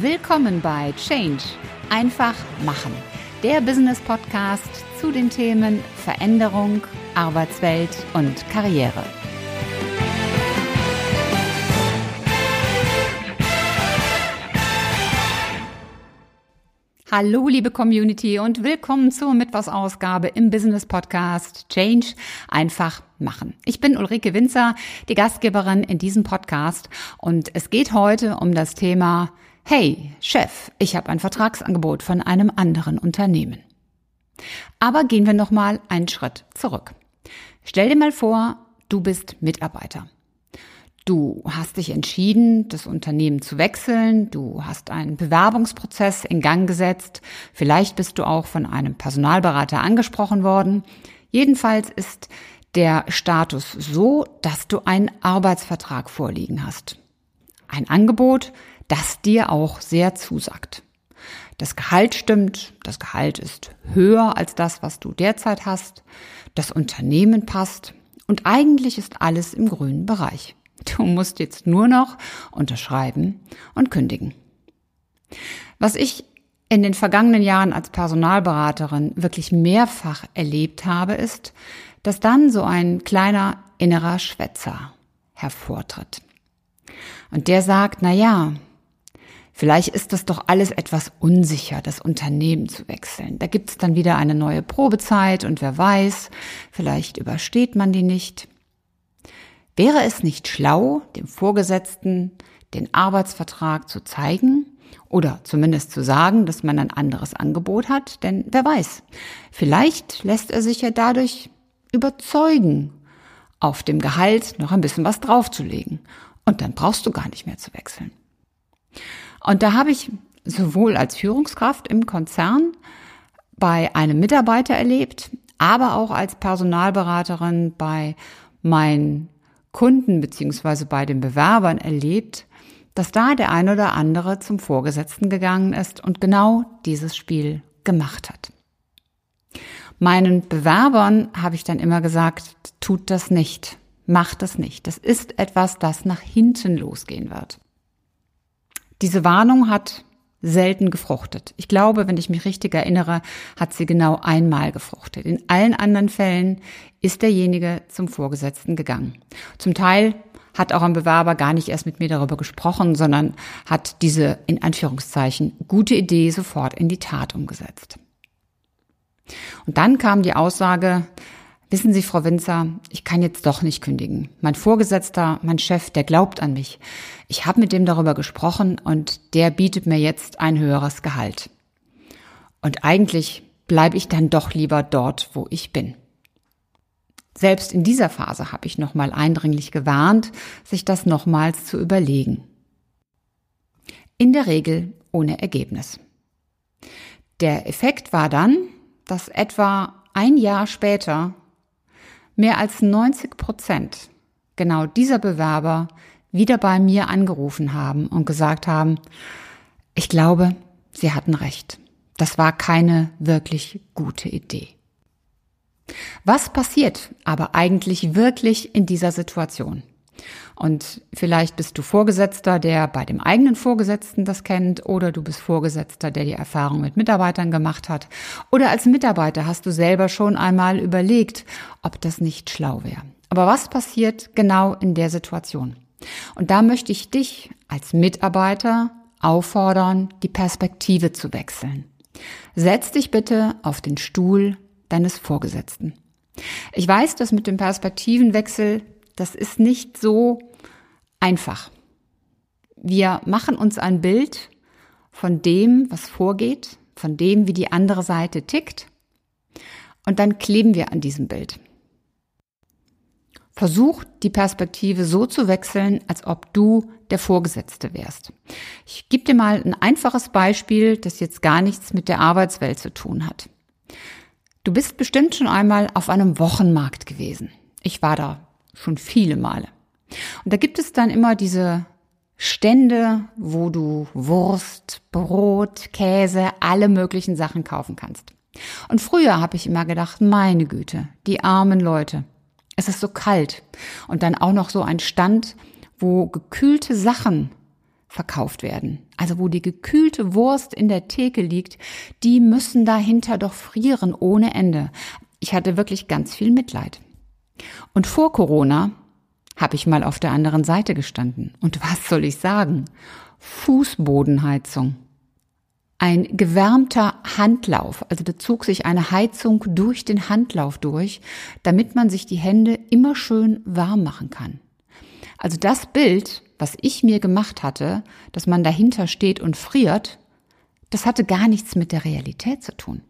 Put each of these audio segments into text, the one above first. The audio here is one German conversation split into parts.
Willkommen bei Change. Einfach machen. Der Business Podcast zu den Themen Veränderung, Arbeitswelt und Karriere. Hallo, liebe Community und willkommen zur Mittwochsausgabe im Business Podcast Change einfach machen. Ich bin Ulrike Winzer, die Gastgeberin in diesem Podcast und es geht heute um das Thema Hey, Chef, ich habe ein Vertragsangebot von einem anderen Unternehmen. Aber gehen wir noch mal einen Schritt zurück. Stell dir mal vor, du bist Mitarbeiter. Du hast dich entschieden, das Unternehmen zu wechseln. Du hast einen Bewerbungsprozess in Gang gesetzt. Vielleicht bist du auch von einem Personalberater angesprochen worden. Jedenfalls ist der Status so, dass du einen Arbeitsvertrag vorliegen hast. Ein Angebot, das dir auch sehr zusagt. Das Gehalt stimmt, das Gehalt ist höher als das, was du derzeit hast, das Unternehmen passt und eigentlich ist alles im grünen Bereich. Du musst jetzt nur noch unterschreiben und kündigen. Was ich in den vergangenen Jahren als Personalberaterin wirklich mehrfach erlebt habe, ist, dass dann so ein kleiner innerer Schwätzer hervortritt. Und der sagt, na ja, Vielleicht ist das doch alles etwas unsicher, das Unternehmen zu wechseln. Da gibt es dann wieder eine neue Probezeit und wer weiß, vielleicht übersteht man die nicht. Wäre es nicht schlau, dem Vorgesetzten den Arbeitsvertrag zu zeigen oder zumindest zu sagen, dass man ein anderes Angebot hat? Denn wer weiß, vielleicht lässt er sich ja dadurch überzeugen, auf dem Gehalt noch ein bisschen was draufzulegen. Und dann brauchst du gar nicht mehr zu wechseln. Und da habe ich sowohl als Führungskraft im Konzern bei einem Mitarbeiter erlebt, aber auch als Personalberaterin bei meinen Kunden beziehungsweise bei den Bewerbern erlebt, dass da der ein oder andere zum Vorgesetzten gegangen ist und genau dieses Spiel gemacht hat. Meinen Bewerbern habe ich dann immer gesagt, tut das nicht, macht das nicht. Das ist etwas, das nach hinten losgehen wird. Diese Warnung hat selten gefruchtet. Ich glaube, wenn ich mich richtig erinnere, hat sie genau einmal gefruchtet. In allen anderen Fällen ist derjenige zum Vorgesetzten gegangen. Zum Teil hat auch ein Bewerber gar nicht erst mit mir darüber gesprochen, sondern hat diese in Anführungszeichen gute Idee sofort in die Tat umgesetzt. Und dann kam die Aussage, Wissen Sie, Frau Winzer, ich kann jetzt doch nicht kündigen. Mein Vorgesetzter, mein Chef, der glaubt an mich. Ich habe mit dem darüber gesprochen und der bietet mir jetzt ein höheres Gehalt. Und eigentlich bleibe ich dann doch lieber dort, wo ich bin. Selbst in dieser Phase habe ich nochmal eindringlich gewarnt, sich das nochmals zu überlegen. In der Regel ohne Ergebnis. Der Effekt war dann, dass etwa ein Jahr später mehr als 90 Prozent genau dieser Bewerber wieder bei mir angerufen haben und gesagt haben, ich glaube, sie hatten recht. Das war keine wirklich gute Idee. Was passiert aber eigentlich wirklich in dieser Situation? Und vielleicht bist du Vorgesetzter, der bei dem eigenen Vorgesetzten das kennt, oder du bist Vorgesetzter, der die Erfahrung mit Mitarbeitern gemacht hat. Oder als Mitarbeiter hast du selber schon einmal überlegt, ob das nicht schlau wäre. Aber was passiert genau in der Situation? Und da möchte ich dich als Mitarbeiter auffordern, die Perspektive zu wechseln. Setz dich bitte auf den Stuhl deines Vorgesetzten. Ich weiß, dass mit dem Perspektivenwechsel das ist nicht so einfach. Wir machen uns ein Bild von dem, was vorgeht, von dem, wie die andere Seite tickt, und dann kleben wir an diesem Bild. Versuch die Perspektive so zu wechseln, als ob du der Vorgesetzte wärst. Ich gebe dir mal ein einfaches Beispiel, das jetzt gar nichts mit der Arbeitswelt zu tun hat. Du bist bestimmt schon einmal auf einem Wochenmarkt gewesen. Ich war da schon viele Male. Und da gibt es dann immer diese Stände, wo du Wurst, Brot, Käse, alle möglichen Sachen kaufen kannst. Und früher habe ich immer gedacht, meine Güte, die armen Leute. Es ist so kalt. Und dann auch noch so ein Stand, wo gekühlte Sachen verkauft werden, also wo die gekühlte Wurst in der Theke liegt, die müssen dahinter doch frieren ohne Ende. Ich hatte wirklich ganz viel Mitleid. Und vor Corona habe ich mal auf der anderen Seite gestanden. Und was soll ich sagen? Fußbodenheizung. Ein gewärmter Handlauf, also da zog sich eine Heizung durch den Handlauf durch, damit man sich die Hände immer schön warm machen kann. Also das Bild, was ich mir gemacht hatte, dass man dahinter steht und friert, das hatte gar nichts mit der Realität zu tun.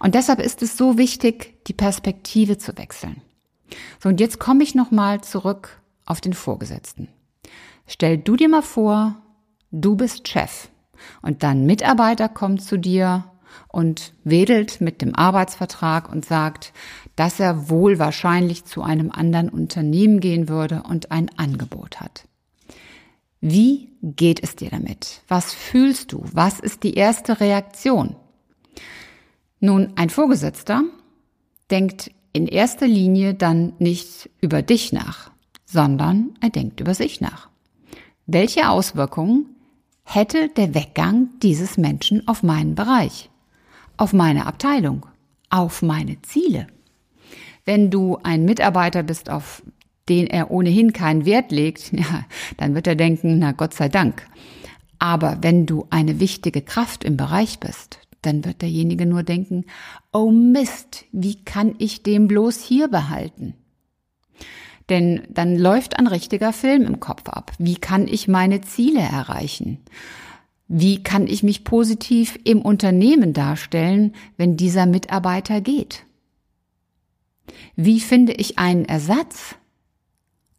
Und deshalb ist es so wichtig, die Perspektive zu wechseln. So, und jetzt komme ich nochmal zurück auf den Vorgesetzten. Stell du dir mal vor, du bist Chef und dein Mitarbeiter kommt zu dir und wedelt mit dem Arbeitsvertrag und sagt, dass er wohl wahrscheinlich zu einem anderen Unternehmen gehen würde und ein Angebot hat. Wie geht es dir damit? Was fühlst du? Was ist die erste Reaktion? Nun, ein Vorgesetzter denkt in erster Linie dann nicht über dich nach, sondern er denkt über sich nach. Welche Auswirkungen hätte der Weggang dieses Menschen auf meinen Bereich, auf meine Abteilung, auf meine Ziele? Wenn du ein Mitarbeiter bist, auf den er ohnehin keinen Wert legt, ja, dann wird er denken, na Gott sei Dank. Aber wenn du eine wichtige Kraft im Bereich bist, dann wird derjenige nur denken, oh Mist, wie kann ich den bloß hier behalten? Denn dann läuft ein richtiger Film im Kopf ab. Wie kann ich meine Ziele erreichen? Wie kann ich mich positiv im Unternehmen darstellen, wenn dieser Mitarbeiter geht? Wie finde ich einen Ersatz?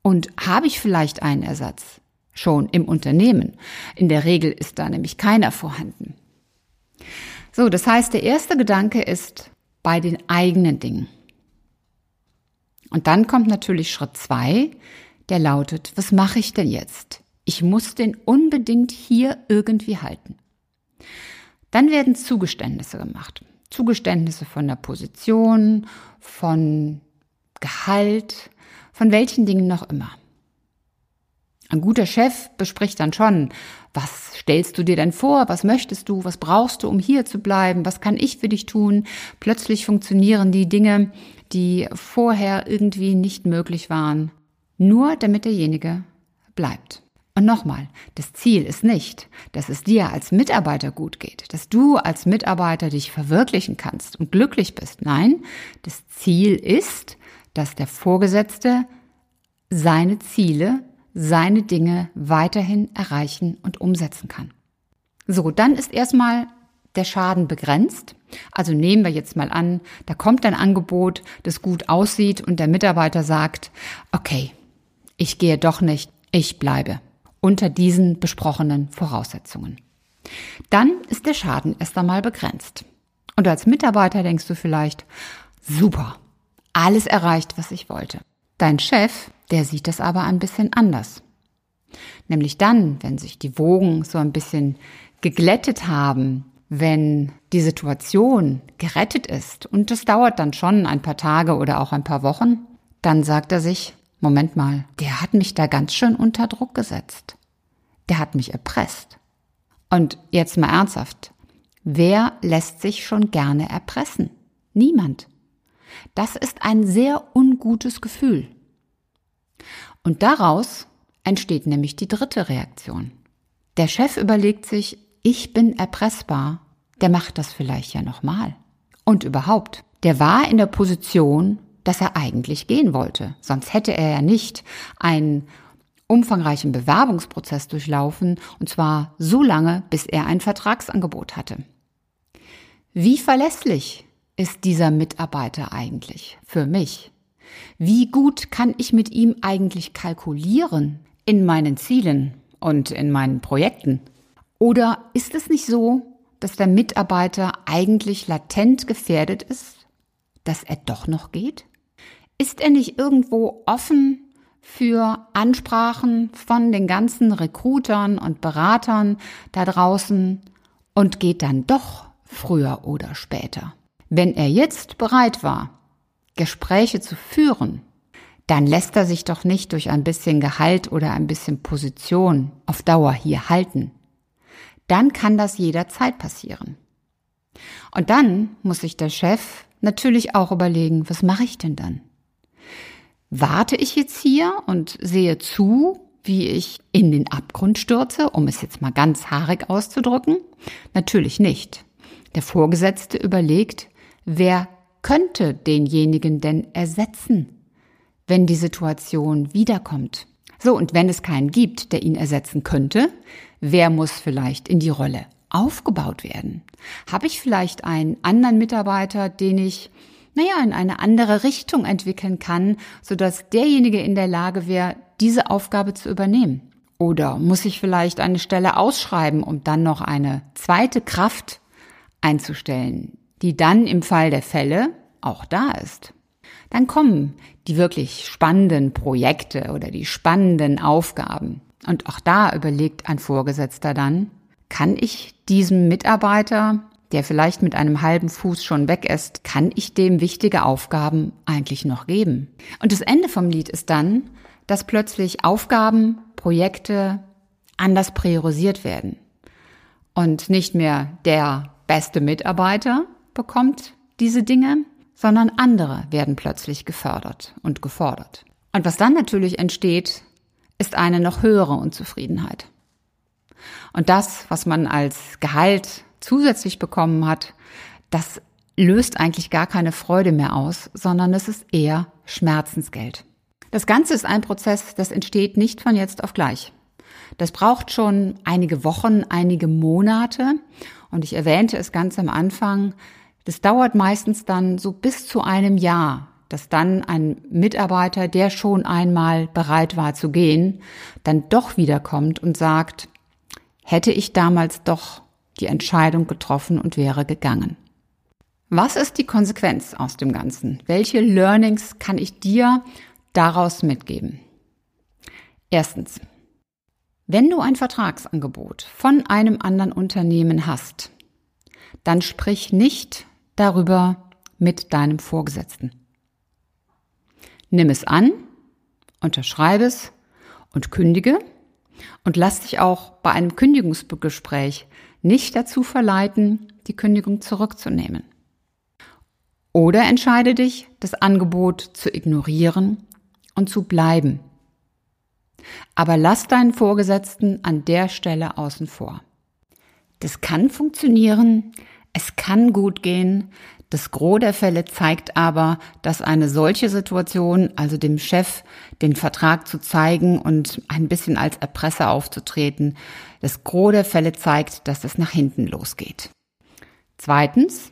Und habe ich vielleicht einen Ersatz schon im Unternehmen? In der Regel ist da nämlich keiner vorhanden. So, das heißt, der erste Gedanke ist bei den eigenen Dingen. Und dann kommt natürlich Schritt zwei, der lautet, was mache ich denn jetzt? Ich muss den unbedingt hier irgendwie halten. Dann werden Zugeständnisse gemacht. Zugeständnisse von der Position, von Gehalt, von welchen Dingen noch immer. Ein guter Chef bespricht dann schon, was stellst du dir denn vor, was möchtest du, was brauchst du, um hier zu bleiben, was kann ich für dich tun. Plötzlich funktionieren die Dinge, die vorher irgendwie nicht möglich waren, nur damit derjenige bleibt. Und nochmal, das Ziel ist nicht, dass es dir als Mitarbeiter gut geht, dass du als Mitarbeiter dich verwirklichen kannst und glücklich bist. Nein, das Ziel ist, dass der Vorgesetzte seine Ziele seine Dinge weiterhin erreichen und umsetzen kann. So, dann ist erstmal der Schaden begrenzt. Also nehmen wir jetzt mal an, da kommt ein Angebot, das gut aussieht und der Mitarbeiter sagt, okay, ich gehe doch nicht, ich bleibe unter diesen besprochenen Voraussetzungen. Dann ist der Schaden erst einmal begrenzt. Und als Mitarbeiter denkst du vielleicht, super, alles erreicht, was ich wollte. Dein Chef, der sieht das aber ein bisschen anders. Nämlich dann, wenn sich die Wogen so ein bisschen geglättet haben, wenn die Situation gerettet ist, und das dauert dann schon ein paar Tage oder auch ein paar Wochen, dann sagt er sich, Moment mal, der hat mich da ganz schön unter Druck gesetzt. Der hat mich erpresst. Und jetzt mal ernsthaft, wer lässt sich schon gerne erpressen? Niemand. Das ist ein sehr ungutes Gefühl. Und daraus entsteht nämlich die dritte Reaktion. Der Chef überlegt sich, ich bin erpressbar, der macht das vielleicht ja nochmal. Und überhaupt, der war in der Position, dass er eigentlich gehen wollte. Sonst hätte er ja nicht einen umfangreichen Bewerbungsprozess durchlaufen, und zwar so lange, bis er ein Vertragsangebot hatte. Wie verlässlich ist dieser Mitarbeiter eigentlich für mich? Wie gut kann ich mit ihm eigentlich kalkulieren in meinen Zielen und in meinen Projekten? Oder ist es nicht so, dass der Mitarbeiter eigentlich latent gefährdet ist, dass er doch noch geht? Ist er nicht irgendwo offen für Ansprachen von den ganzen Recruitern und Beratern da draußen und geht dann doch früher oder später? Wenn er jetzt bereit war, Gespräche zu führen, dann lässt er sich doch nicht durch ein bisschen Gehalt oder ein bisschen Position auf Dauer hier halten. Dann kann das jederzeit passieren. Und dann muss sich der Chef natürlich auch überlegen, was mache ich denn dann? Warte ich jetzt hier und sehe zu, wie ich in den Abgrund stürze, um es jetzt mal ganz haarig auszudrücken? Natürlich nicht. Der Vorgesetzte überlegt, wer könnte denjenigen denn ersetzen, wenn die Situation wiederkommt? So, und wenn es keinen gibt, der ihn ersetzen könnte, wer muss vielleicht in die Rolle aufgebaut werden? Habe ich vielleicht einen anderen Mitarbeiter, den ich, naja, in eine andere Richtung entwickeln kann, sodass derjenige in der Lage wäre, diese Aufgabe zu übernehmen? Oder muss ich vielleicht eine Stelle ausschreiben, um dann noch eine zweite Kraft einzustellen, die dann im Fall der Fälle auch da ist? Dann kommen die wirklich spannenden Projekte oder die spannenden Aufgaben. Und auch da überlegt ein Vorgesetzter dann, kann ich diesem Mitarbeiter, der vielleicht mit einem halben Fuß schon weg ist, kann ich dem wichtige Aufgaben eigentlich noch geben? Und das Ende vom Lied ist dann, dass plötzlich Aufgaben, Projekte anders priorisiert werden. Und nicht mehr der beste Mitarbeiter bekommt diese Dinge, sondern andere werden plötzlich gefördert und gefordert. Und was dann natürlich entsteht, ist eine noch höhere Unzufriedenheit. Und das, was man als Gehalt zusätzlich bekommen hat, das löst eigentlich gar keine Freude mehr aus, sondern es ist eher Schmerzensgeld. Das Ganze ist ein Prozess, das entsteht nicht von jetzt auf gleich. Das braucht schon einige Wochen, einige Monate. Und ich erwähnte es ganz am Anfang, das dauert meistens dann so bis zu einem Jahr, dass dann ein Mitarbeiter, der schon einmal bereit war zu gehen, dann doch wiederkommt und sagt, hätte ich damals doch die Entscheidung getroffen und wäre gegangen. Was ist die Konsequenz aus dem Ganzen? Welche Learnings kann ich dir daraus mitgeben? Erstens. Wenn du ein Vertragsangebot von einem anderen Unternehmen hast, dann sprich nicht darüber mit deinem Vorgesetzten. Nimm es an, unterschreibe es und kündige und lass dich auch bei einem Kündigungsgespräch nicht dazu verleiten, die Kündigung zurückzunehmen. Oder entscheide dich, das Angebot zu ignorieren und zu bleiben. Aber lass deinen Vorgesetzten an der Stelle außen vor. Das kann funktionieren, es kann gut gehen, das Gros der Fälle zeigt aber, dass eine solche Situation, also dem Chef den Vertrag zu zeigen und ein bisschen als Erpresser aufzutreten, das Gros der Fälle zeigt, dass es nach hinten losgeht. Zweitens,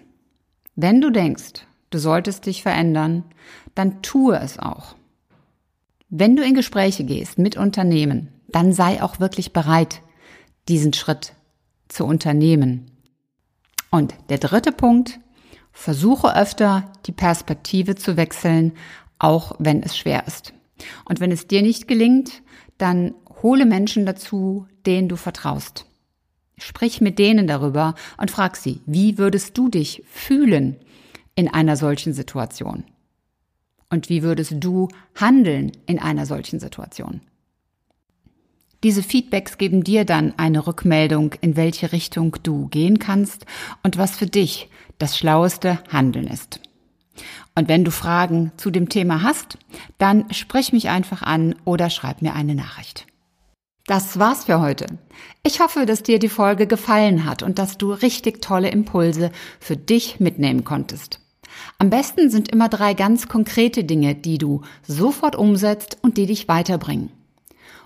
wenn du denkst, du solltest dich verändern, dann tue es auch. Wenn du in Gespräche gehst mit Unternehmen, dann sei auch wirklich bereit, diesen Schritt zu unternehmen. Und der dritte Punkt, Versuche öfter, die Perspektive zu wechseln, auch wenn es schwer ist. Und wenn es dir nicht gelingt, dann hole Menschen dazu, denen du vertraust. Sprich mit denen darüber und frag sie, wie würdest du dich fühlen in einer solchen Situation? Und wie würdest du handeln in einer solchen Situation? Diese Feedbacks geben dir dann eine Rückmeldung, in welche Richtung du gehen kannst und was für dich das schlaueste Handeln ist. Und wenn du Fragen zu dem Thema hast, dann sprich mich einfach an oder schreib mir eine Nachricht. Das war's für heute. Ich hoffe, dass dir die Folge gefallen hat und dass du richtig tolle Impulse für dich mitnehmen konntest. Am besten sind immer drei ganz konkrete Dinge, die du sofort umsetzt und die dich weiterbringen.